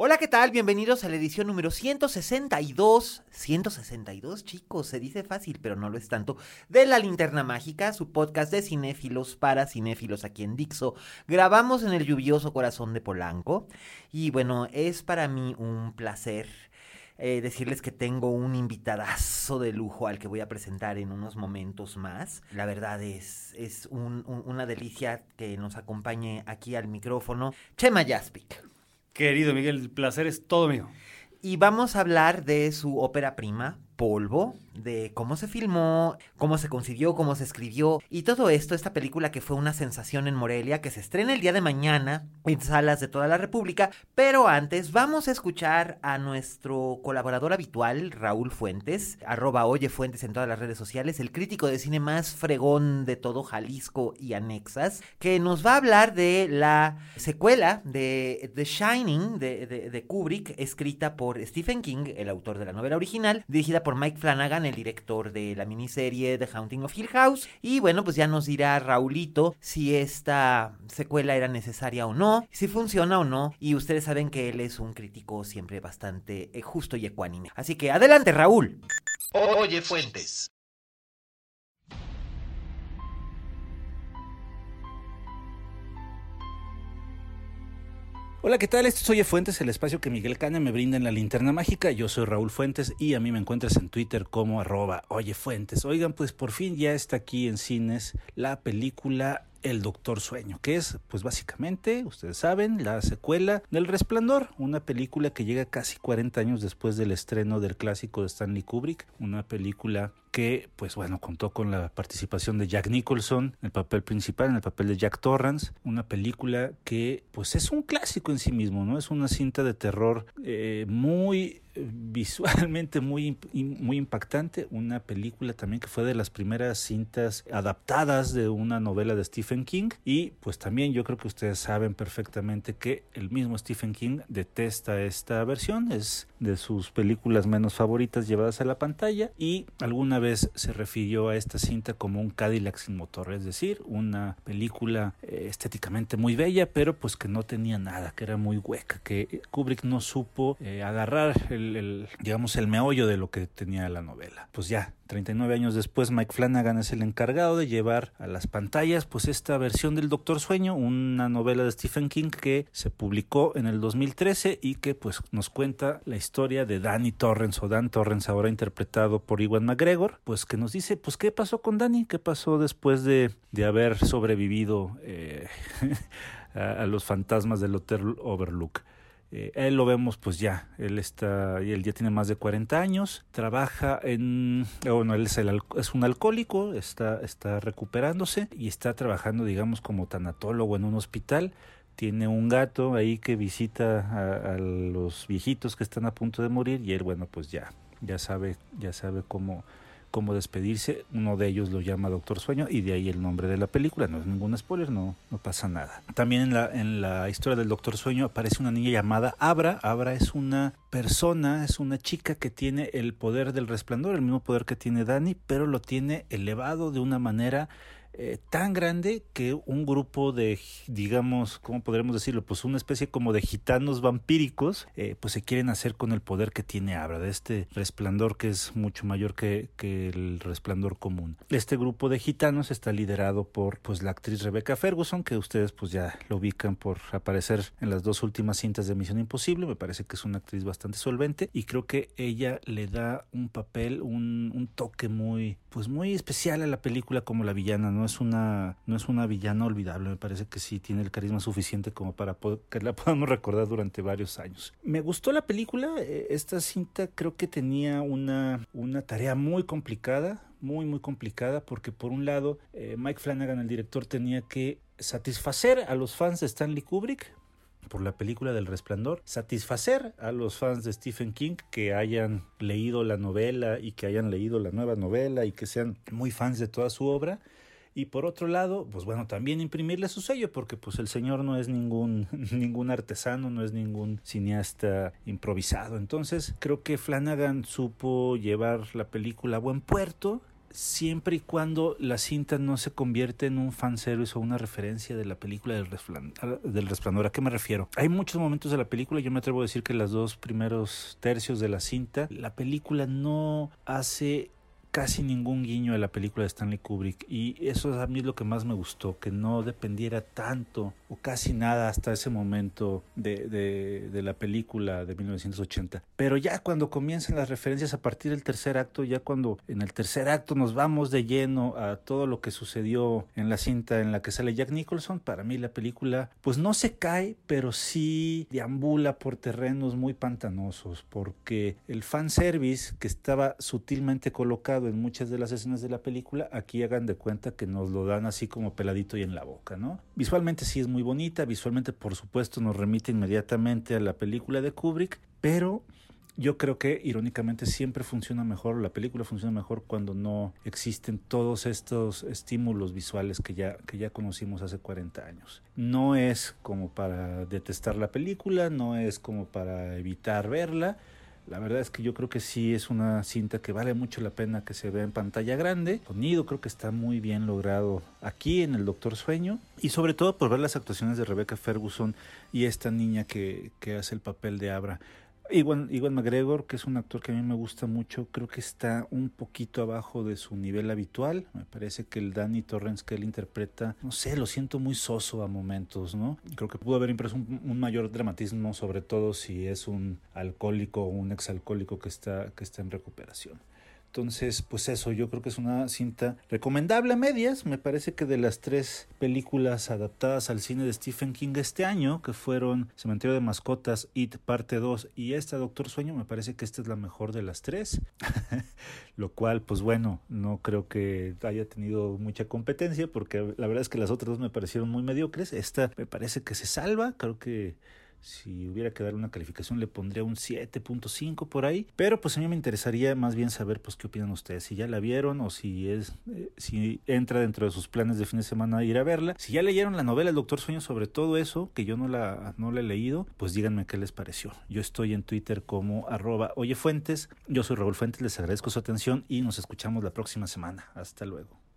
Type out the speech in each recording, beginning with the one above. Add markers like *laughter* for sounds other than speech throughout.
Hola, ¿qué tal? Bienvenidos a la edición número 162. 162, chicos, se dice fácil, pero no lo es tanto. De La Linterna Mágica, su podcast de cinéfilos para cinéfilos aquí en Dixo. Grabamos en el lluvioso corazón de Polanco. Y bueno, es para mí un placer eh, decirles que tengo un invitadazo de lujo al que voy a presentar en unos momentos más. La verdad es, es un- un- una delicia que nos acompañe aquí al micrófono. Chema Jaspic. Querido Miguel, el placer es todo mío. Y vamos a hablar de su ópera prima, Polvo, de cómo se filmó, cómo se concibió, cómo se escribió y todo esto, esta película que fue una sensación en Morelia, que se estrena el día de mañana en salas de toda la República. Pero antes vamos a escuchar a nuestro colaborador habitual, Raúl Fuentes, arroba Oye Fuentes en todas las redes sociales, el crítico de cine más fregón de todo Jalisco y anexas, que nos va a hablar de la secuela de The Shining de, de- de Kubrick, escrita por Stephen King, el autor de la novela original, dirigida por Mike Flanagan, el director de la miniserie The Haunting of Hill House. Y bueno, pues ya nos dirá Raulito si esta secuela era necesaria o no, si funciona o no. Y ustedes saben que él es un crítico siempre bastante eh, justo y ecuánime. Así que adelante, Raúl. Oye, Fuentes. Hola, ¿qué tal? Esto es Oye Fuentes, el espacio que Miguel Cane me brinda en la linterna mágica. Yo soy Raúl Fuentes y a mí me encuentras en Twitter como arroba Oye Fuentes. Oigan, pues por fin ya está aquí en cines la película El Doctor Sueño, que es, pues básicamente, ustedes saben, la secuela del Resplandor, una película que llega casi 40 años después del estreno del clásico de Stanley Kubrick, una película que, pues bueno, contó con la participación de Jack Nicholson en el papel principal, en el papel de Jack Torrance, una película que, pues es un clásico en sí mismo, ¿no? Es una cinta de terror eh, muy visualmente muy, muy impactante, una película también que fue de las primeras cintas adaptadas de una novela de Stephen King. Y pues también yo creo que ustedes saben perfectamente que el mismo Stephen King detesta esta versión, es de sus películas menos favoritas llevadas a la pantalla y alguna vez se refirió a esta cinta como un Cadillac sin motor, es decir, una película eh, estéticamente muy bella, pero pues que no tenía nada, que era muy hueca, que Kubrick no supo eh, agarrar el, el, digamos, el meollo de lo que tenía la novela. Pues ya, 39 años después, Mike Flanagan es el encargado de llevar a las pantallas pues esta versión del Doctor Sueño, una novela de Stephen King que se publicó en el 2013 y que pues nos cuenta la historia de Danny Torrance o Dan Torrance ahora interpretado por Iwan McGregor, pues que nos dice pues qué pasó con Danny, qué pasó después de, de haber sobrevivido eh, *laughs* a los fantasmas del Hotel Overlook. Eh, él lo vemos pues ya, él está, él ya tiene más de 40 años, trabaja en, eh, bueno, él es, el es un alcohólico, está, está recuperándose y está trabajando digamos como tanatólogo en un hospital, tiene un gato ahí que visita a, a los viejitos que están a punto de morir y él bueno pues ya, ya sabe, ya sabe cómo cómo despedirse. Uno de ellos lo llama Doctor Sueño y de ahí el nombre de la película. No es ningún spoiler, no, no pasa nada. También en la, en la historia del Doctor Sueño aparece una niña llamada Abra. Abra es una persona, es una chica que tiene el poder del resplandor, el mismo poder que tiene Dani, pero lo tiene elevado de una manera eh, tan grande que un grupo de, digamos, ¿cómo podremos decirlo? Pues una especie como de gitanos vampíricos, eh, pues se quieren hacer con el poder que tiene Abra, de este resplandor que es mucho mayor que, que el resplandor común. Este grupo de gitanos está liderado por pues la actriz Rebecca Ferguson, que ustedes pues ya lo ubican por aparecer en las dos últimas cintas de Misión Imposible, me parece que es una actriz bastante solvente y creo que ella le da un papel, un, un toque muy, pues muy especial a la película como la villana, ¿no? Es una no es una villana olvidable, me parece que sí tiene el carisma suficiente como para que la *laughs* podamos recordar durante varios años. Me gustó la película, eh, esta cinta creo que tenía una, una tarea muy complicada, muy muy complicada porque por un lado eh, Mike Flanagan el director tenía que satisfacer a los fans de Stanley Kubrick por la película del resplandor, satisfacer a los fans de Stephen King que hayan leído la novela y que hayan leído la nueva novela y que sean muy fans de toda su obra y por otro lado, pues bueno, también imprimirle su sello porque pues el señor no es ningún *laughs* ningún artesano, no es ningún cineasta improvisado. Entonces, creo que Flanagan supo llevar la película a buen puerto siempre y cuando la cinta no se convierte en un fanservice o una referencia de la película del, del resplandor. ¿A qué me refiero? Hay muchos momentos de la película, yo me atrevo a decir que los dos primeros tercios de la cinta, la película no hace casi ningún guiño a la película de Stanley Kubrick y eso a mí es lo que más me gustó, que no dependiera tanto o casi nada hasta ese momento de, de, de, la película de 1980. Pero ya cuando comienzan las referencias a partir del tercer acto, ya cuando en el tercer acto nos vamos de lleno a todo lo que sucedió en la cinta en la que sale Jack Nicholson, para mí la película pues no se cae, pero sí deambula por terrenos muy pantanosos, porque el fanservice que estaba sutilmente colocado en muchas de las escenas de la película, aquí hagan de cuenta que nos lo dan así como peladito y en la boca, ¿no? Visualmente sí es muy bonita, visualmente por supuesto nos remite inmediatamente a la película de Kubrick, pero yo creo que irónicamente siempre funciona mejor, la película funciona mejor cuando no existen todos estos estímulos visuales que ya, que ya conocimos hace 40 años. No es como para detestar la película, no es como para evitar verla, la verdad es que yo creo que sí es una cinta que vale mucho la pena que se vea en pantalla grande. El sonido creo que está muy bien logrado aquí en El Doctor Sueño. Y sobre todo por ver las actuaciones de Rebecca Ferguson y esta niña que, que hace el papel de Abra. Iwan, McGregor, que es un actor que a mí me gusta mucho, creo que está un poquito abajo de su nivel habitual. Me parece que el Danny Torrance que él interpreta, no sé, lo siento muy soso a momentos, ¿no? Creo que pudo haber impreso un, un mayor dramatismo, sobre todo si es un alcohólico o un exalcohólico que está, que está en recuperación. Entonces, pues eso, yo creo que es una cinta recomendable a medias. Me parece que de las tres películas adaptadas al cine de Stephen King este año, que fueron Cementerio de Mascotas, It Parte 2 y esta Doctor Sueño, me parece que esta es la mejor de las tres. *laughs* Lo cual, pues bueno, no creo que haya tenido mucha competencia, porque la verdad es que las otras dos me parecieron muy mediocres. Esta me parece que se salva, creo que si hubiera que dar una calificación le pondría un 7.5 por ahí, pero pues a mí me interesaría más bien saber pues qué opinan ustedes, si ya la vieron o si es eh, si entra dentro de sus planes de fin de semana ir a verla, si ya leyeron la novela El Doctor Sueño sobre todo eso, que yo no la no la he leído, pues díganme qué les pareció. Yo estoy en Twitter como arroba oyefuentes, yo soy Raúl Fuentes, les agradezco su atención y nos escuchamos la próxima semana. Hasta luego.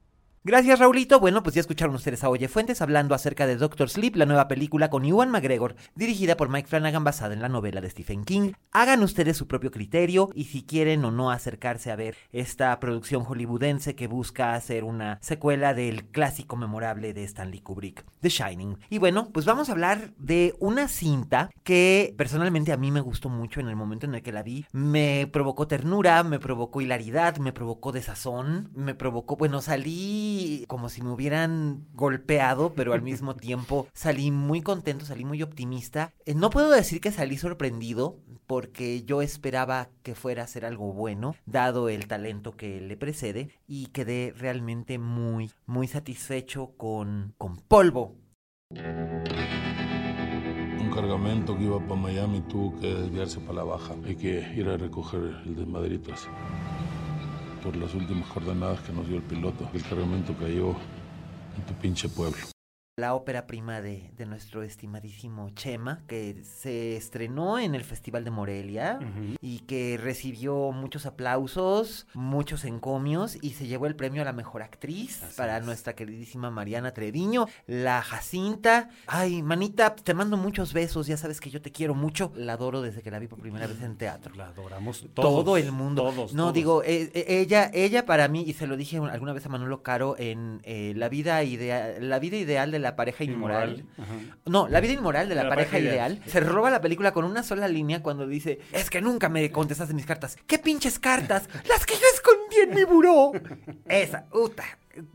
Gracias, Raulito. Bueno, pues ya escucharon ustedes a Oye Fuentes hablando acerca de Doctor Sleep, la nueva película con Ewan McGregor, dirigida por Mike Flanagan basada en la novela de Stephen King. Hagan ustedes su propio criterio y si quieren o no acercarse a ver esta producción hollywoodense que busca hacer una secuela del clásico memorable de Stanley Kubrick, The Shining. Y bueno, pues vamos a hablar de una cinta que personalmente a mí me gustó mucho en el momento en el que la vi. Me provocó ternura, me provocó hilaridad, me provocó desazón, me provocó, bueno, salí como si me hubieran golpeado, pero al mismo tiempo *laughs* salí muy contento, salí muy optimista. Eh, no puedo decir que salí sorprendido, porque yo esperaba que fuera a ser algo bueno, dado el talento que le precede, y quedé realmente muy, muy satisfecho con, con polvo. Un cargamento que iba para Miami tuvo que desviarse para la baja. Hay que ir a recoger el por las últimas coordenadas que nos dio el piloto. El cargamento cayó en tu pinche pueblo la ópera prima de, de, nuestro estimadísimo Chema, que se estrenó en el Festival de Morelia y que recibió muchos aplausos, muchos encomios y se llevó el premio a la mejor actriz para nuestra queridísima Mariana Treviño, la Jacinta. Ay, manita, te mando muchos besos, ya sabes que yo te quiero mucho. La adoro desde que la vi por primera vez en teatro. La adoramos todos, Todo el mundo. Todos, no, digo, eh, eh, ella, ella para mí, y se lo dije alguna vez a Manolo Caro en eh, la, vida idea, la vida ideal de la pareja inmoral. No, la vida inmoral de la, pareja, ideal. Se roba la película con una sola línea cuando dice, es que nunca me contestaste mis cartas. ¿Qué pinches cartas? Las que yo escondí en mi buró. Esa, puta.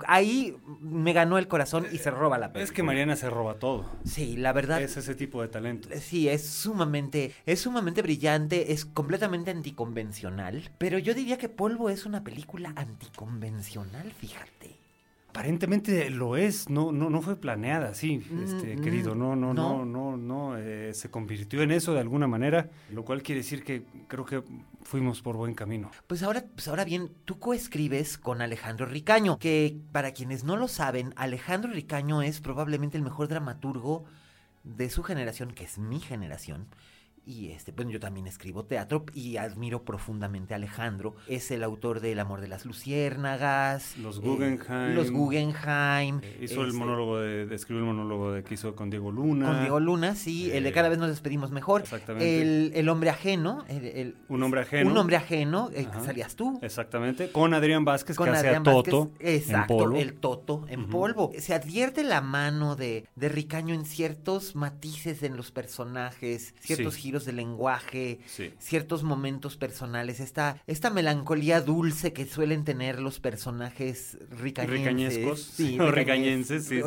ahí me ganó el corazón y se roba la película. Es que Mariana se roba todo. Sí, la verdad. Es ese tipo de talento. Sí, es sumamente, es sumamente brillante, es completamente anticonvencional. Pero yo diría que Polvo es una película anticonvencional, fíjate aparentemente lo es, no, no, no fue planeada, sí, este, mm, querido, no, no, no, no, no, eh, se convirtió en eso de alguna manera, lo cual quiere decir que creo que fuimos por buen camino. Pues ahora, pues ahora bien, tú coescribes con Alejandro Ricaño, que para quienes no lo saben, Alejandro Ricaño es probablemente el mejor dramaturgo de su generación, que es mi generación. Y este, bueno, yo también escribo teatro y admiro profundamente a Alejandro. Es el autor de El amor de las luciérnagas. Los Guggenheim. los Guggenheim. Eh, hizo el este monólogo de, escribió el monólogo de que hizo con Diego Luna. Con Diego Luna, sí. el de cada vez nos despedimos mejor. Exactamente. El, hombre ajeno. El, un hombre ajeno. Un hombre ajeno, eh, salías tú. Exactamente. Con Adrián Vázquez, que hace a Toto. exacto, el Toto en polvo. Se advierte la mano de, de Ricaño en ciertos matices en los personajes, ciertos giros de lenguaje, ciertos momentos personales, esta, esta melancolía dulce que suelen tener los personajes ricañenses. Sí, *laughs* o ricañenses, sí,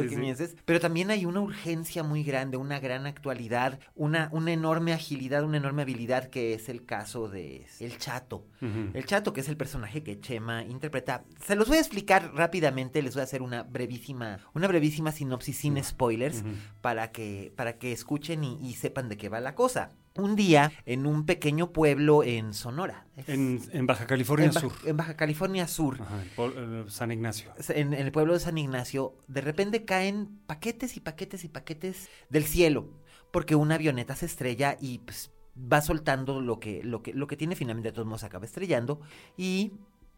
Pero también hay una urgencia muy grande, una gran actualidad, una, una enorme agilidad, una enorme habilidad que es el caso de El Chato. El Chato, que es el personaje que Chema interpreta. Se los voy a explicar rápidamente, les voy a hacer una brevísima, una brevísima sinopsis sin spoilers para, que, para que escuchen y sepan de qué va la cosa un día en un pequeño pueblo en Sonora. En, Baja California Sur. En Baja California Sur. San Ignacio. En, el pueblo de San Ignacio, de repente caen paquetes y paquetes y paquetes del cielo, porque una avioneta se estrella y pues, va soltando lo que, lo, que, lo que tiene finalmente de todos modos acaba estrellando y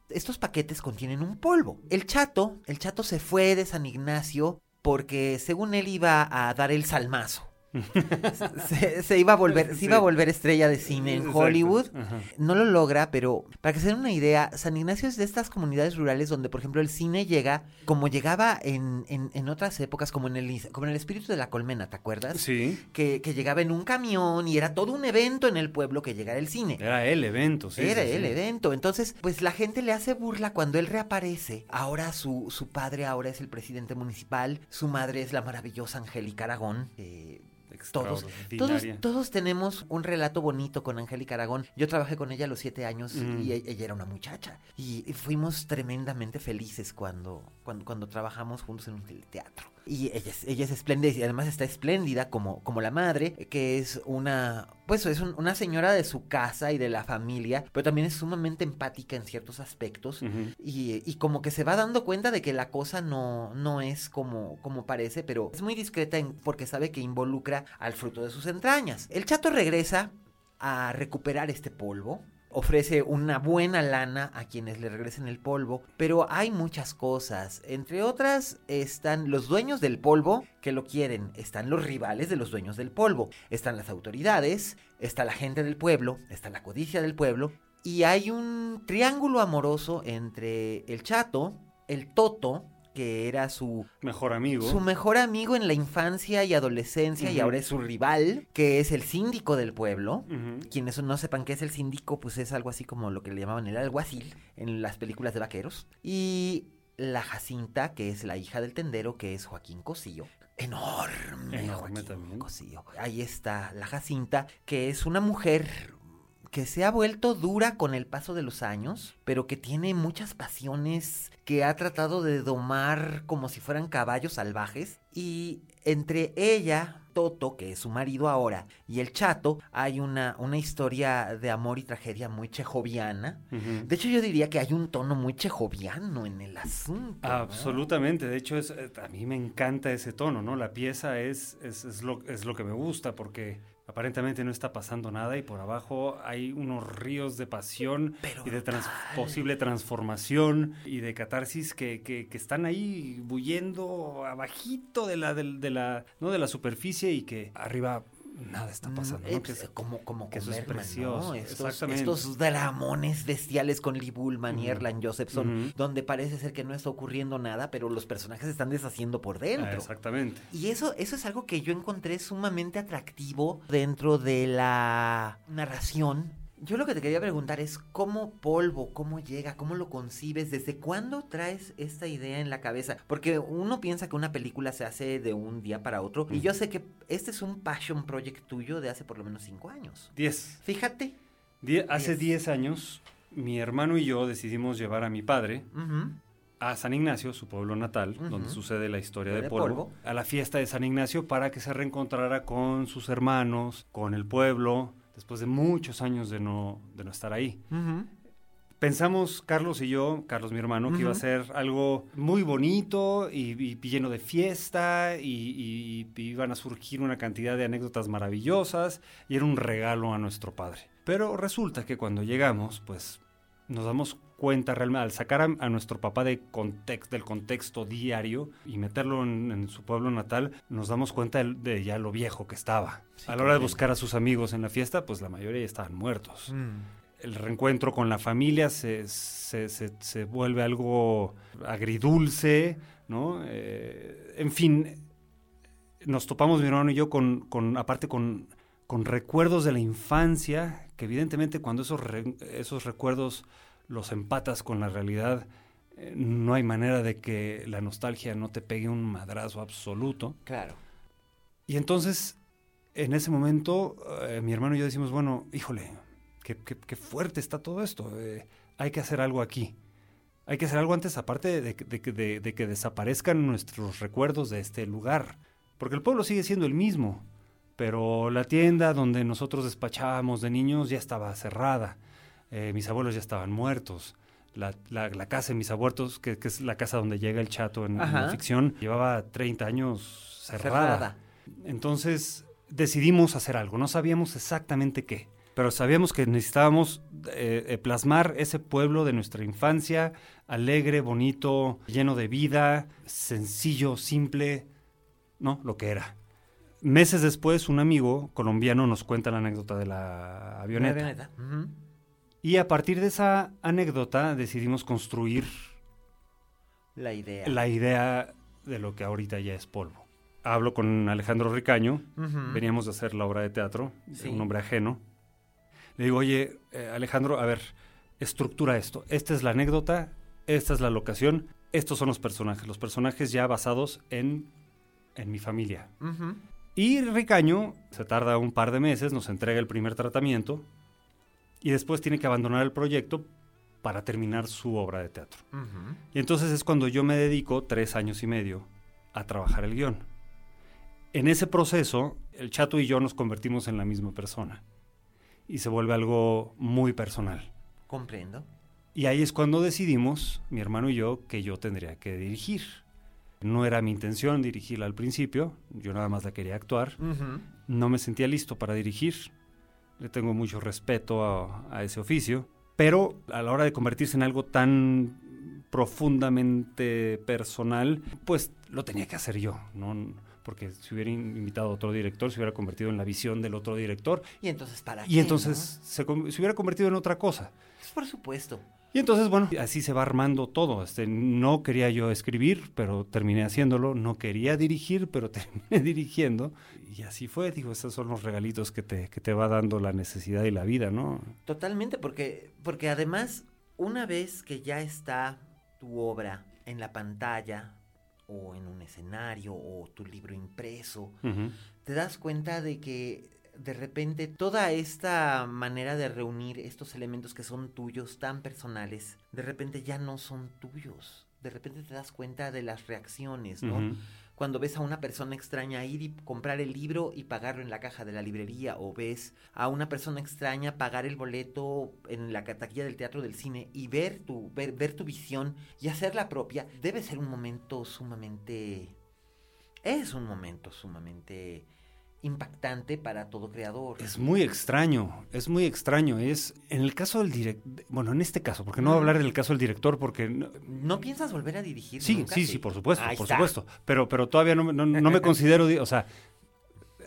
estos paquetes contienen un polvo. El chato, el chato se fue de San Ignacio porque según él iba a dar el salmazo se, iba a volver, se iba a volver estrella de cine en Hollywood. No lo logra, pero para que se den una idea, San Ignacio es de estas comunidades rurales donde, por ejemplo, el cine llega como llegaba en, en, otras épocas, como en, el, como en el espíritu de la colmena, ¿te acuerdas? Sí. Que, que, llegaba en un camión y era todo un evento en el pueblo que llegara el cine. Era el evento, sí. Era el evento. Entonces, pues la gente le hace burla cuando él reaparece. Ahora su, su padre ahora es el presidente municipal, su madre es la maravillosa Angélica Aragón. Eh, todos, todos, todos tenemos un relato bonito con Angélica Aragón. Yo trabajé con ella a los siete años y e, ella era una muchacha. Y fuimos tremendamente felices cuando, cuando, cuando trabajamos juntos en un teatro. Y ella es, ella es espléndida y además está espléndida como, como la madre, que es una, pues es una señora de su casa y de la familia, pero también es sumamente empática en ciertos aspectos y, y, como que se va dando cuenta de que la cosa no, no es como, como parece, pero es muy discreta porque sabe que involucra al fruto de sus entrañas. El chato regresa a recuperar este polvo ofrece una buena lana a quienes le regresen el polvo, pero hay muchas cosas. Entre otras están los dueños del polvo que lo quieren, están los rivales de los dueños del polvo, están las autoridades, está la gente del pueblo, está la codicia del pueblo, y hay un triángulo amoroso entre el chato, el toto, que era su mejor amigo. Su mejor amigo en la infancia y adolescencia y ahora es su rival, que es el síndico del pueblo. Quienes no sepan qué es el síndico, pues es algo así como lo que le llamaban el alguacil en las películas de vaqueros. Y la Jacinta, que es la hija del tendero, que es Joaquín Cosillo. Enorme, Enorme Joaquín Cosillo. Ahí está la Jacinta, que es una mujer que se ha vuelto dura con el paso de los años, pero que tiene muchas pasiones que ha tratado de domar como si fueran caballos salvajes. Y entre ella, Toto, que es su marido ahora, y el chato, hay una, una historia de amor y tragedia muy chejoviana. De hecho, yo diría que hay un tono muy chejoviano en el asunto. Absolutamente, de hecho, es, a mí me encanta ese tono, ¿no? La pieza es, es, es, lo, es lo que me gusta porque aparentemente no está pasando nada y por abajo hay unos ríos de pasión y de posible transformación y de catarsis que, que, están ahí bullendo abajito de la, de, la, ¿no? de la superficie y que arriba nada está mm, pasando. Eh, pues, como como que eso es precioso. Estos, estos, dramones bestiales con Lee Bullman y Erland Josephson, donde parece ser que no está ocurriendo nada, pero los personajes se están deshaciendo por dentro. Ah, exactamente. Y eso, eso es algo que yo encontré sumamente atractivo dentro de la narración Yo lo que te quería preguntar es cómo polvo, cómo llega, cómo lo concibes, desde cuándo traes esta idea en la cabeza, porque uno piensa que una película se hace de un día para otro y yo sé que este es un passion project tuyo de hace por lo menos cinco años. Diez. Fíjate. Die- hace diez años, mi hermano y yo decidimos llevar a mi padre a San Ignacio, su pueblo natal, donde sucede la historia de, De polvo, polvo. a la fiesta de San Ignacio para que se reencontrara con sus hermanos, con el pueblo, después de muchos años de no, de no estar ahí. Pensamos, Carlos y yo, Carlos mi hermano, que iba a ser algo muy bonito y, y lleno de fiesta y, y- y iban a surgir una cantidad de anécdotas maravillosas y era un regalo a nuestro padre. Pero resulta que cuando llegamos, pues nos damos cuenta realmente, al sacar a, a nuestro papá de context, del contexto diario y meterlo en, en su pueblo natal, nos damos cuenta de, de ya lo viejo que estaba. Sí, a la hora de buscar a sus amigos en la fiesta, pues la mayoría ya estaban muertos Mm. el reencuentro con la familia se, se, se- se vuelve algo agridulce, ¿no? Eh, en fin, nos topamos mi hermano y yo con, con aparte con, con recuerdos de la infancia, que evidentemente cuando esos, re- esos recuerdos los empatas con la realidad, eh, no hay manera de que la nostalgia no te pegue un madrazo absoluto. Claro. Y entonces, en ese momento, eh, mi hermano y yo decimos, bueno, híjole, qué, qué- qué fuerte está todo esto. eh, hay que hacer algo aquí. Hay que hacer algo antes, aparte de- de que desaparezcan nuestros recuerdos de este lugar. Porque el pueblo sigue siendo el mismo, pero la tienda donde nosotros despachábamos de niños ya estaba cerrada. Eh, mis abuelos ya estaban muertos. La, la- la casa de mis abuelos, que, que es la casa donde llega el chato en, en la ficción, llevaba 30 años cerrada. Cerrada. Entonces decidimos hacer algo. No sabíamos exactamente qué, pero sabíamos que necesitábamos eh, eh, plasmar ese pueblo de nuestra infancia, alegre, bonito, lleno de vida, sencillo, simple, ¿no? Lo que era. Meses después, un amigo colombiano nos cuenta la anécdota de la avioneta. La avioneta. Y a partir de esa anécdota decidimos construir La idea. la idea de lo que ahorita ya es polvo. Hablo con Alejandro Ricaño, veníamos de hacer la obra de teatro, Sí. un hombre ajeno. Le digo, oye, eh, Alejandro, a ver, estructura esto. Esta es la anécdota, esta es la locación, estos son los personajes, los personajes ya basados en, en mi familia. Y Ricaño se tarda un par de meses, nos entrega el primer tratamiento y después tiene que abandonar el proyecto para terminar su obra de teatro. Y entonces es cuando yo me dedico tres años y medio a trabajar el guion. En ese proceso, el chato y yo nos convertimos en la misma persona. Y se vuelve algo muy personal. Comprendo. Y ahí es cuando decidimos, mi hermano y yo, que yo tendría que dirigir. No era mi intención dirigirla al principio, yo nada más la quería actuar. No me sentía listo para dirigir. Le tengo mucho respeto a, a ese oficio. Pero a la hora de convertirse en algo tan profundamente personal, pues lo tenía que hacer yo. ¿no? Porque si hubiera in- invitado a otro director, se hubiera convertido en la visión del otro director. Y entonces, ¿para qué? Y entonces se, hubiera convertido en otra cosa. Pues, por supuesto. Y entonces, bueno, así se va armando todo. Este, no quería yo escribir, pero terminé haciéndolo. No quería dirigir, pero *laughs* terminé dirigiendo. Y así fue. Digo, esos son los regalitos que te, que te va dando la necesidad y la vida, ¿no? Totalmente, porque, porque además, una vez que ya está tu obra en la pantalla, o en un escenario, o tu libro impreso, te das cuenta de que de repente toda esta manera de reunir estos elementos que son tuyos, tan personales, de repente ya no son tuyos. De repente te das cuenta de las reacciones, ¿no? Cuando ves a una persona extraña ir y comprar el libro y pagarlo en la caja de la librería, o ves a una persona extraña pagar el boleto en la taquilla del teatro del cine y ver tu, ver, ver tu visión y hacerla propia, debe ser un momento sumamente... Es un momento sumamente impactante para todo creador. Es muy extraño, es muy extraño. Es en el caso del director, bueno, en este caso, porque no voy a hablar del caso del director, porque no- ¿No piensas volver a dirigir? sí, nunca? sí, sí, por supuesto, Ahí por está. supuesto. Pero, pero todavía no, me- no, no me *laughs* considero, o sea,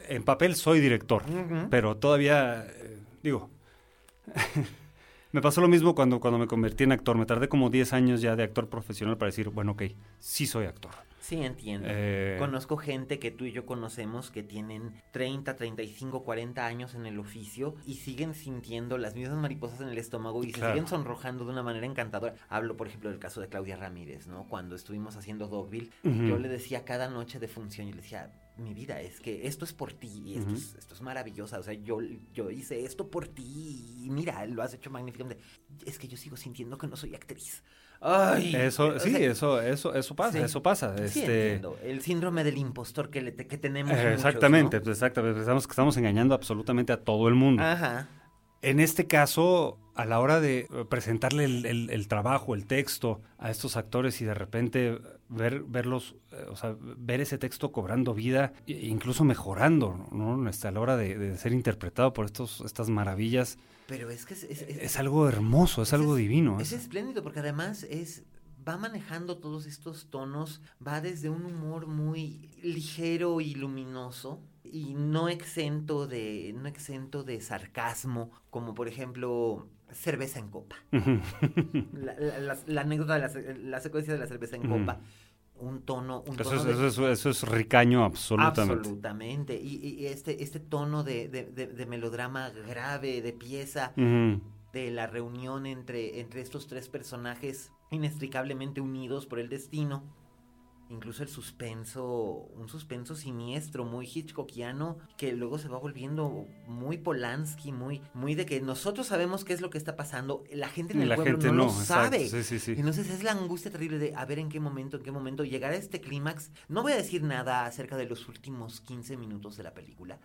en papel soy director, pero todavía, eh, digo, *laughs* me pasó lo mismo cuando, cuando me convertí en actor. Me tardé como 10 años ya de actor profesional para decir, bueno, ok, sí soy actor. Sí, entiendo. Eh, Conozco gente que tú y yo conocemos que tienen 30, 35, 40 años en el oficio y siguen sintiendo las mismas mariposas en el estómago y se siguen sonrojando de una manera encantadora. Hablo, por ejemplo, del caso de Claudia Ramírez, ¿no? Cuando estuvimos haciendo Dogville, yo le decía cada noche de función, yo le decía, mi vida, es que esto es por ti y esto, es, esto es maravilloso. O sea, yo, yo hice esto por ti y mira, lo has hecho magníficamente. Es que yo sigo sintiendo que no soy actriz. Ay, Eso, o sí, sea, eso, eso, eso pasa, sí. eso pasa. Sí, este. El síndrome del impostor que, le- que tenemos. eh, muchos, exactamente, ¿no? pues, exactamente. Pensamos que estamos engañando absolutamente a todo el mundo. Ajá. En este caso, a la hora de eh, presentarle el, el- el trabajo, el texto a estos actores y de repente ver, verlos, eh, o sea, ver ese texto cobrando vida, e incluso mejorando, ¿no? Este, a la hora de, de ser interpretado por estos, estas maravillas, Pero es que es, es- es- es algo hermoso, es algo divino. Es es- espléndido porque además es va manejando todos estos tonos, va desde un humor muy ligero y luminoso y no exento de no exento de sarcasmo, como por ejemplo cerveza en copa. La, la- la- la anécdota de la, se- la secuencia de la cerveza en copa, un tono, un Eso tono es, de- eso, es, eso es ricaño absolutamente. Absolutamente. Y, y este, este tono de, de- melodrama grave, de pieza, de la reunión entre, entre estos tres personajes inextricablemente unidos por el destino. Incluso el suspenso, un suspenso siniestro, muy hitchcockiano, que luego se va volviendo muy Polanski, muy, muy de que nosotros sabemos qué es lo que está pasando, la gente en el La pueblo gente no, no, lo exacto, sabe. sí, sí, sí. Entonces es la angustia terrible de a ver en qué momento, en qué momento llegar a este clímax. No voy a decir nada acerca de los últimos 15 minutos de la película,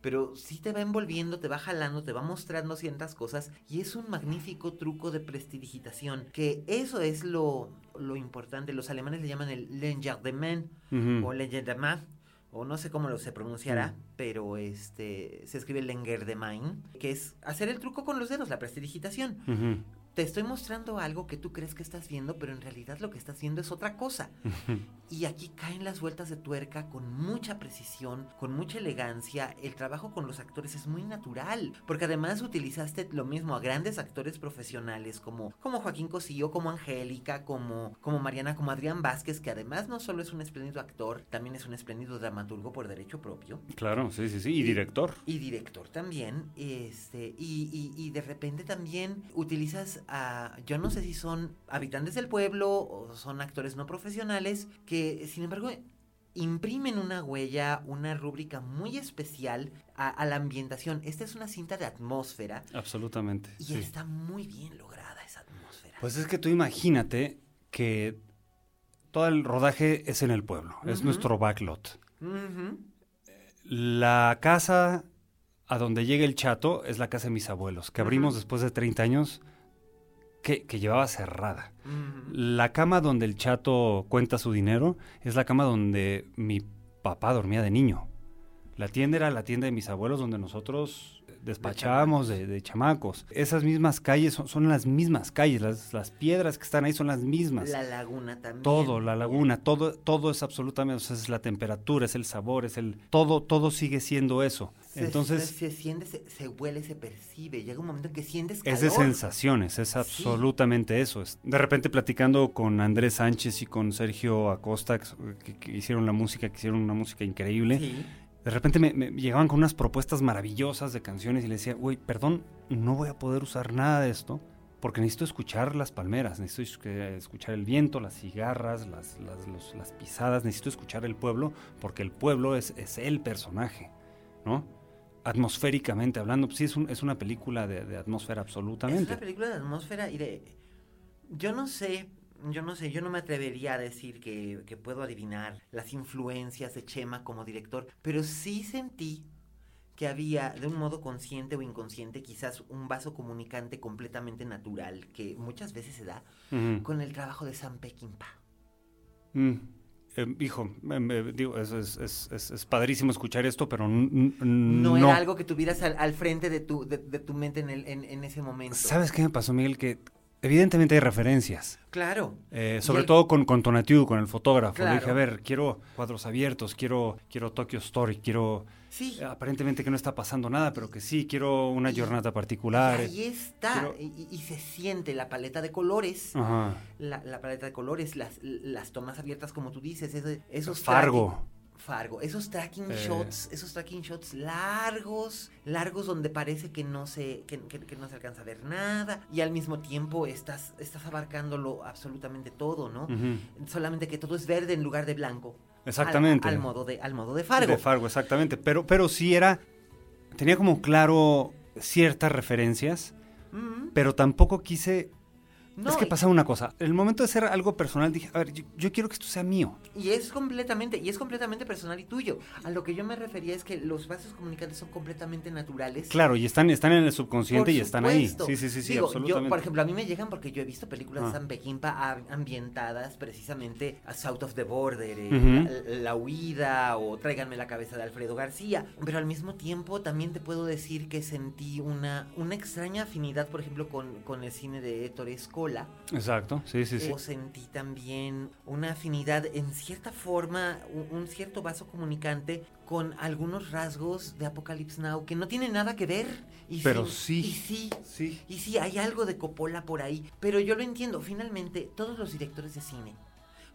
pero sí te va envolviendo, te va jalando, te va mostrando ciertas cosas y es un magnífico truco de prestidigitación, que eso es lo, lo importante. Los alemanes le llaman el Lengardement Ujú. o Lengardement. O no sé cómo lo se pronunciará, pero este se escribe Lengardement, que es hacer el truco con los dedos, la prestidigitación. Te estoy mostrando algo que tú crees que estás viendo, pero en realidad lo que estás viendo es otra cosa. Y aquí caen las vueltas de tuerca con mucha precisión, con mucha elegancia. El trabajo con los actores es muy natural, porque además utilizaste lo mismo a grandes actores profesionales como, como Joaquín Cosío, como Angélica, como, como Mariana, como Adrián Vázquez, que además no solo es un espléndido actor, también es un espléndido dramaturgo por derecho propio. Claro, sí, sí, sí. Y director. Y director también, este, y, y- y de repente también utilizas a, yo no sé si son habitantes del pueblo o son actores no profesionales, que sin embargo imprimen una huella, una rúbrica muy especial a, a la ambientación. Esta es una cinta de atmósfera Absolutamente. y sí. está muy bien lograda esa atmósfera. Pues es que tú imagínate que todo el rodaje es en el pueblo, es nuestro backlot. La casa a donde llega el chato es la casa de mis abuelos, que abrimos después de 30 años, que, que llevaba cerrada. La cama donde el chato cuenta su dinero es la cama donde mi papá dormía de niño. La tienda era la tienda de mis abuelos donde nosotros despachábamos de, de chamacos. Esas mismas calles son, son las mismas calles, las, las piedras que están ahí son las mismas. La laguna también. Todo, la laguna, todo, todo es absolutamente, o sea, es la temperatura, es el sabor, es el, todo, todo sigue siendo eso. Se- Entonces, se, se siente, se, se huele, se percibe. Llega un momento en que sientes es de calor. sensaciones, es absolutamente eso. Es- de repente platicando con Andrés Sánchez y con Sergio Acosta, que, que hicieron la música, que hicieron una música increíble, Sí. De repente me, me llegaban con unas propuestas maravillosas de canciones y le decía, güey, perdón, no voy a poder usar nada de esto. Porque necesito escuchar las palmeras, necesito es- escuchar el viento, las cigarras, las, las, los- las pisadas, necesito escuchar el pueblo, porque el pueblo es, es el personaje, ¿no? Atmosféricamente hablando, pues sí, es, un- es una película de, de atmósfera Es absolutamente. una película de atmósfera y de... Yo no sé, yo no sé, yo no me atrevería a decir que, que puedo adivinar las influencias de Chema como director, pero sí sentí que había, de un modo consciente o inconsciente, quizás un vaso comunicante completamente natural, que muchas veces se da con el trabajo de Sam Peckinpah. Mm. Eh, hijo, em, eh, digo, es, es- es- es- padrísimo escuchar esto, pero No, no. era algo que tuvieras al, al frente de tu, de, de tu mente en, el, en, en ese momento. ¿Sabes qué me pasó, Miguel? Que evidentemente hay referencias. Claro. Eh, sobre el- todo con, con Tonatiuh, con el fotógrafo. Le Claro. dije, a ver, quiero cuadros abiertos, quiero, quiero Tokyo Story, quiero... Sí. eh, aparentemente que no está pasando nada, pero que sí, quiero una giornata particular. Ahí está. quiero- Y, se siente la paleta de colores. Ajá. La, la paleta de colores, las, las tomas abiertas, como tú dices, ese- esos Fargo. Fargo, esos tracking Eh. shots, esos tracking shots largos, largos donde parece que no se, que, que- que no se alcanza a ver nada, y al mismo tiempo estás, estás abarcándolo absolutamente todo, ¿no? Solamente que todo es verde en lugar de blanco. Exactamente. Al, modo de, al modo de Fargo. De Fargo, exactamente. Pero, pero sí era. Tenía como claro ciertas referencias, pero tampoco quise. No, es que pasaba una cosa. En el momento de hacer algo personal dije, a ver, yo, yo quiero que esto sea mío. Y es completamente, y es completamente personal y tuyo. A lo que yo me refería es que los vasos comunicantes son completamente naturales. Claro, y están, están en el subconsciente y están ahí. Sí, sí, sí, sí, Digo, absolutamente. Yo, por ejemplo, a mí me llegan porque yo he visto películas de Ah. Sam Peckinpah a- ambientadas precisamente a South of the Border, eh, Ujú. la, la huida o Tráiganme la cabeza de Alfredo García. Pero al mismo tiempo también te puedo decir que sentí una, una extraña afinidad, por ejemplo, con, con el cine de Ettore Exacto, sí, sí, sí. O sentí también una afinidad, en cierta forma, un, un cierto vaso comunicante con algunos rasgos de Apocalypse Now que no tienen nada que ver. Y Pero sí. sí. Y sí. Sí. Y sí, hay algo de Coppola por ahí. Pero yo lo entiendo. Finalmente, todos los directores de cine,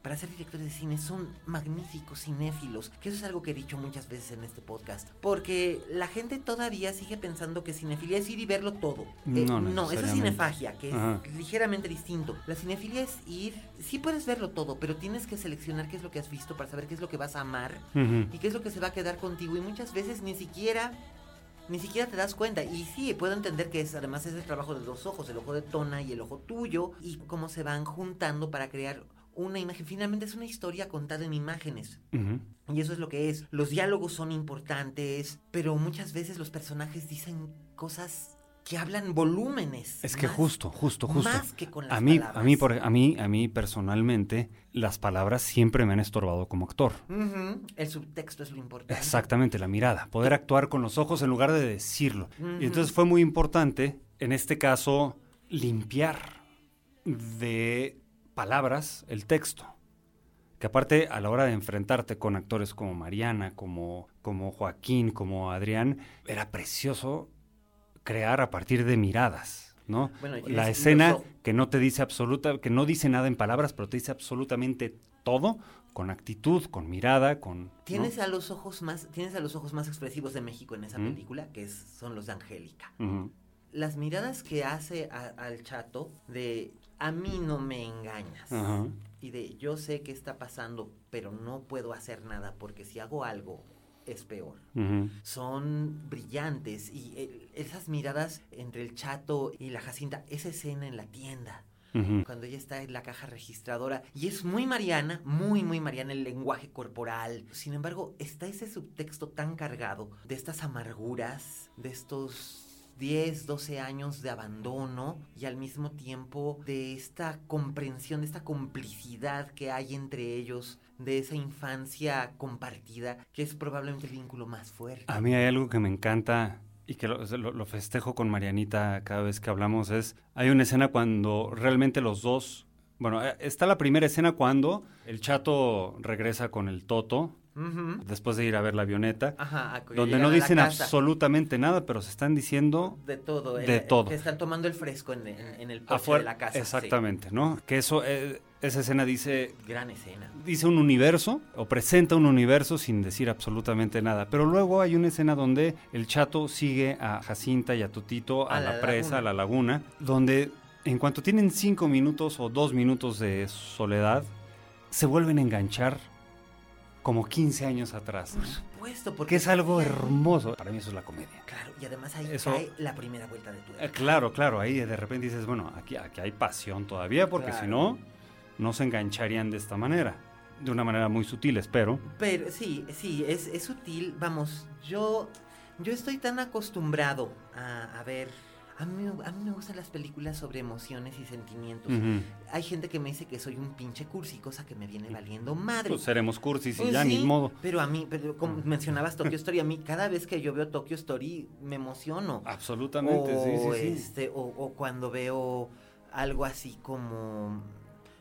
para ser directores de cine, son magníficos cinéfilos. Que eso es algo que he dicho muchas veces en este podcast. Porque la gente todavía sigue pensando que cinefilia es ir y verlo todo. Eh, No, no, eso es cinefagia, que es ligeramente distinto. La cinefilia es ir, sí puedes verlo todo, pero tienes que seleccionar qué es lo que has visto para saber qué es lo que vas a amar y qué es lo que se va a quedar contigo. Y muchas veces ni siquiera ni siquiera te das cuenta. Y sí, puedo entender que es además es el trabajo de dos ojos, el ojo de Tona y el ojo tuyo, y cómo se van juntando para crear una imagen. Finalmente es una historia contada en imágenes. Y eso es lo que es. Los diálogos son importantes, pero muchas veces los personajes dicen cosas que hablan volúmenes. Es que más- justo, justo, justo. Más que con las a mí, palabras. a mí, por, a mí, a mí personalmente, las palabras siempre me han estorbado como actor. El subtexto es lo importante. Exactamente, la mirada, poder actuar con los ojos en lugar de decirlo. Y entonces fue muy importante, en este caso, limpiar de palabras el texto. Que aparte, a la hora de enfrentarte con actores como Mariana, como, como Joaquín, como Adrián, era precioso crear a partir de miradas. ¿no? Bueno, la escena que no te dice absoluta, que no dice nada en palabras, pero te dice absolutamente todo, con actitud, con mirada, con. ¿no? Tienes a los ojos más, tienes a los ojos más expresivos de México en esa película, que es- son los de Angélica. Las miradas que hace a- al chato de a mí no me engañas. Ajá. Y de yo sé qué está pasando, pero no puedo hacer nada porque si hago algo es peor. Son brillantes y eh, esas miradas entre el chato y la Jacinta, esa escena en la tienda, cuando ella está en la caja registradora y es muy mariana, muy muy mariana el lenguaje corporal. Sin embargo, está ese subtexto tan cargado de estas amarguras, de estos 10, 12 años de abandono y al mismo tiempo de esta comprensión, de esta complicidad que hay entre ellos, de esa infancia compartida, que es probablemente el vínculo más fuerte. A mí hay algo que me encanta y que lo, festejo con Marianita cada vez que hablamos es, hay una escena cuando realmente los dos, bueno, eh, está la primera escena cuando el chato regresa con el Toto Después de ir a ver la avioneta, Ajá, donde no dicen absolutamente nada, pero se están diciendo De todo. De el- todo. Que están tomando el fresco en, en- en el porche afuera. de la casa. sí. Exactamente, ¿no? Que eso, eh, esa escena dice, Gran escena. dice un universo o presenta un universo sin decir absolutamente nada. Pero luego hay una escena donde el chato sigue a Jacinta y a Tutito a, A la, la presa, a la laguna, donde en cuanto tienen cinco minutos o dos minutos de soledad, se vuelven a enganchar como 15 años atrás. Por supuesto, porque... Que es algo hermoso. Para mí eso es la comedia. Claro, y además ahí Eso- cae la primera vuelta de tu Eh, claro, claro, ahí de repente dices, bueno, aquí, aquí hay pasión todavía, porque si no, no se engancharían de esta manera. De una manera muy sutil, espero. Pero sí, sí, es, es sutil. Vamos, yo, yo estoy tan acostumbrado a, a ver... A mí, a mí me gustan las películas sobre emociones y sentimientos. Hay gente que me dice que soy un pinche cursi, cosa que me viene valiendo madre. Pues seremos cursis y Pues ya, sí, ni modo. Pero a mí, pero como mencionabas Tokyo *laughs* Story, a mí cada vez que yo veo Tokyo Story me emociono. Absolutamente, o, sí, sí, sí. Este, o, o cuando veo algo así como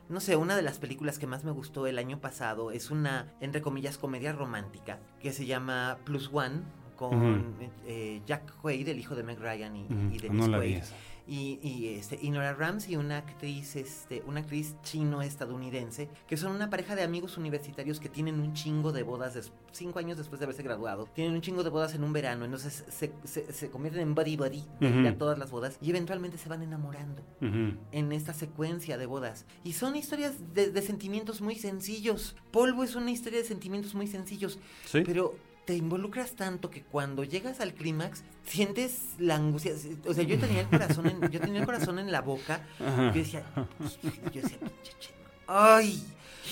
no sé, una de las películas que más me gustó el año pasado es una, entre comillas, comedia romántica que se llama Plus One con eh, Jack Quaid, el hijo de Meg Ryan y, y Dennis Quaid. y, y, este, y Nora Ramsey, una actriz, este, una actriz chino-estadounidense, que son una pareja de amigos universitarios que tienen un chingo de bodas cinco años después de haberse graduado. Tienen un chingo de bodas en un verano, entonces se, se, convierten en buddy buddy de todas las bodas y eventualmente se van enamorando en esta secuencia de bodas. Y son historias de, sentimientos muy sencillos. Polvo es una historia de sentimientos muy sencillos, pero te involucras tanto que cuando llegas al clímax sientes la angustia. O sea, yo tenía el corazón en, yo tenía el corazón en la boca. Yo decía, yo decía, ay,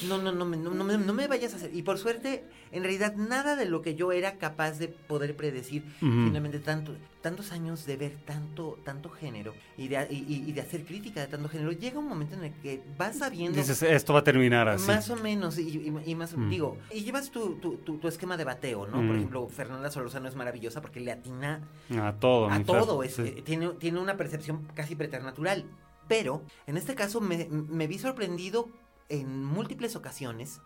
no, no, no, no, no, no, me vayas a hacer. Y por suerte, en realidad, nada de lo que yo era capaz de poder predecir, finalmente, tanto, tantos años de ver tanto, tanto género y de, y, de hacer crítica de tanto género, llega un momento en el que vas sabiendo. Dices, esto va a terminar así. Más o menos, y, más, digo, y llevas tu, tu, tu, esquema de bateo, ¿no? Por ejemplo, Fernanda Solórzano es maravillosa porque le atina a todo. A todo, es, eh, tiene, tiene una percepción casi preternatural. Pero en este caso me, vi sorprendido en múltiples ocasiones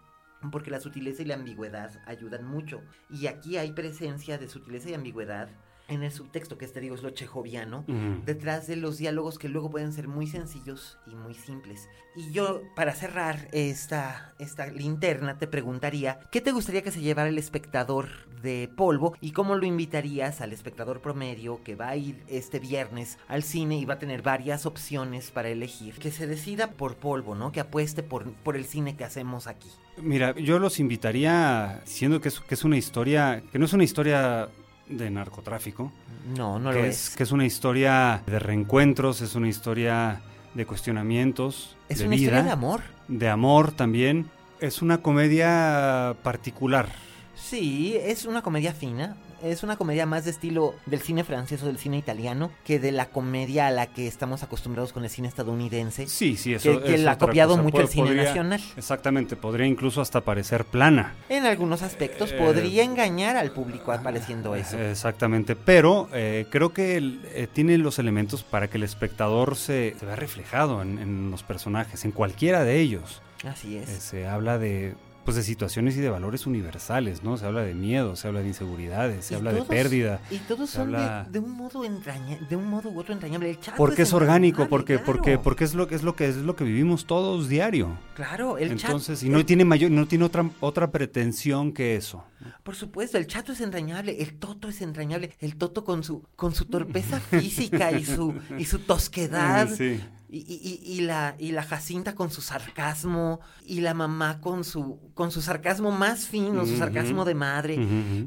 porque la sutileza y la ambigüedad ayudan mucho. Y aquí hay presencia de sutileza y ambigüedad en el subtexto, que este digo es lo chejoviano, detrás de los diálogos que luego pueden ser muy sencillos y muy simples. Y yo, para cerrar esta, esta linterna, te preguntaría, ¿qué te gustaría que se llevara el espectador de polvo y cómo lo invitarías al espectador promedio que va a ir este viernes al cine y va a tener varias opciones para elegir? Que se decida por polvo, ¿no? Que apueste por, por el cine que hacemos aquí. Mira, yo los invitaría, siendo que es, que es una historia, que no es una historia de narcotráfico. No, no lo es. Que es una historia de reencuentros, es una historia de cuestionamientos. Es una historia de amor. De amor también. Es una comedia particular. Sí, es una comedia fina, es una comedia más de estilo del cine francés o del cine italiano que de la comedia a la que estamos acostumbrados con el cine estadounidense. Sí, sí, eso Que, que la ha copiado mucho el cine nacional. Exactamente, podría incluso hasta parecer plana. En algunos aspectos eh, podría engañar al público apareciendo eso. Exactamente, pero eh, creo que eh, tiene los elementos para que el espectador se, vea reflejado en, en, los personajes, en cualquiera de ellos. Así es. se habla de pues de situaciones y de valores universales, ¿no? Se habla de miedo, se habla de inseguridades, se habla de pérdida. Y todos son de, un modo entrañable, de un modo u otro entrañable. El porque es, orgánico, porque, porque, porque es lo que es lo que es lo que vivimos todos diario. Claro, el Entonces, y no tiene mayor, no tiene otra, otra pretensión que eso. Por supuesto, el chato es entrañable, el toto es entrañable, el toto con su, con su torpeza física y su, *laughs* y su tosquedad. Sí. Y, y, la, y la Jacinta con su sarcasmo, y la mamá con su, con su sarcasmo más fino, su sarcasmo de madre.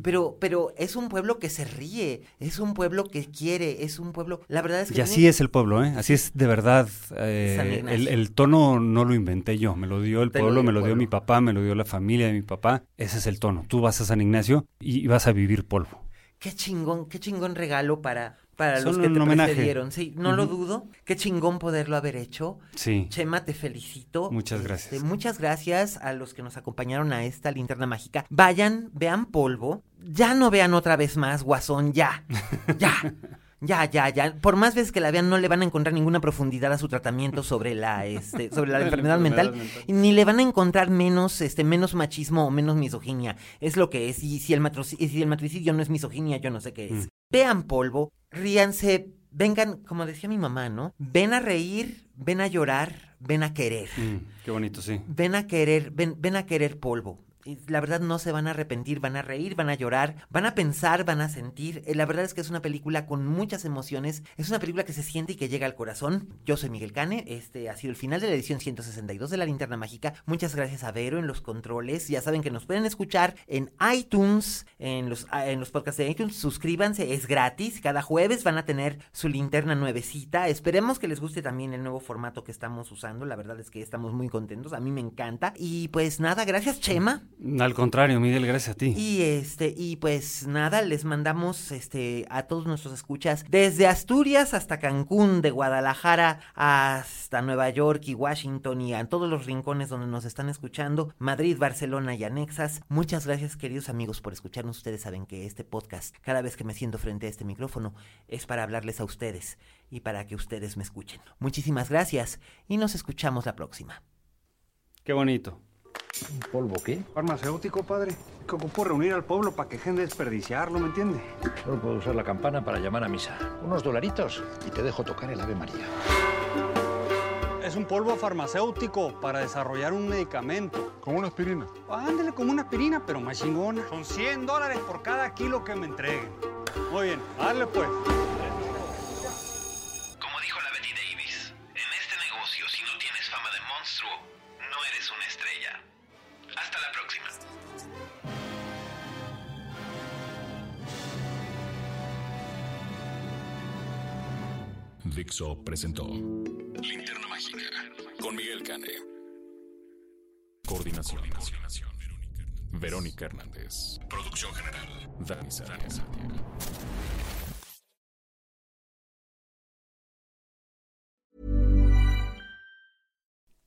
pero, pero es un pueblo que se ríe, es un pueblo que quiere, es un pueblo. La verdad es que. Y así es el pueblo, ¿eh? Así es de verdad. Eh, el, tono no lo inventé yo, me lo dio el pueblo, me lo dio mi papá, me lo dio la familia de mi papá. Ese es el tono. Tú vas a San Ignacio y vas a vivir polvo. Qué chingón, qué chingón regalo para, para los que te precedieron. Sí, no lo dudo. Qué chingón poderlo haber hecho. Sí. Chema, te felicito. Muchas este, gracias. muchas gracias a los que nos acompañaron a esta linterna mágica. Vayan, vean polvo. Ya no vean otra vez más, Guasón, ya. Ya. *laughs* Ya, ya, ya. Por más veces que la vean, no le van a encontrar ninguna profundidad a su tratamiento *laughs* sobre la, este, sobre la enfermedad mental, ni le van a encontrar menos, este, menos machismo o menos misoginia. Es lo que es. Y si el, si el matricidio no es misoginia, yo no sé qué es. Mm. Vean polvo, ríanse, vengan, como decía mi mamá, ¿no? Ven a reír, ven a llorar, ven a querer. Mm, qué bonito, sí. Ven a querer, ven, ven a querer polvo la verdad no se van a arrepentir, van a reír, van a llorar, van a pensar, van a sentir. Eh, la verdad es que es una película con muchas emociones, es una película que se siente y que llega al corazón. Yo soy Miguel Cane, este ha sido el final de la edición 162 de La Linterna Mágica. Muchas gracias a Vero en los controles. Ya saben que nos pueden escuchar en iTunes, en los, ah, en los podcasts de iTunes. Suscríbanse, es gratis. Cada jueves van a tener su linterna nuevecita. Esperemos que les guste también el nuevo formato que estamos usando. La verdad es que estamos muy contentos. A mí me encanta. Y pues nada, gracias Chema Al contrario, Miguel, gracias a ti. Y este, y pues nada, les mandamos este a todos nuestros escuchas desde Asturias hasta Cancún, de Guadalajara hasta Nueva York y Washington y a todos los rincones donde nos están escuchando, Madrid, Barcelona y anexas. Muchas gracias, queridos amigos, por escucharnos. Ustedes saben que este podcast, cada vez que me siento frente a este micrófono, es para hablarles a ustedes y para que ustedes me escuchen. Muchísimas gracias y nos escuchamos la próxima. Qué bonito. ¿Un polvo qué? Farmacéutico, padre. Que ocupo reunir al pueblo para que dejen de desperdiciarlo, ¿me entiende? Solo puedo usar la campana para llamar a misa. Unos dolaritos y te dejo tocar el Ave María. Es un polvo farmacéutico para desarrollar un medicamento. Como una aspirina. Ándale como una aspirina, pero más chingona. Son 100 dólares por cada kilo que me entreguen. Muy bien, dale pues. Dixo presentó Linterna Mágica con Miguel Cane. Coordinación. Verónica Hernández. Producción general. Dani Sánchez.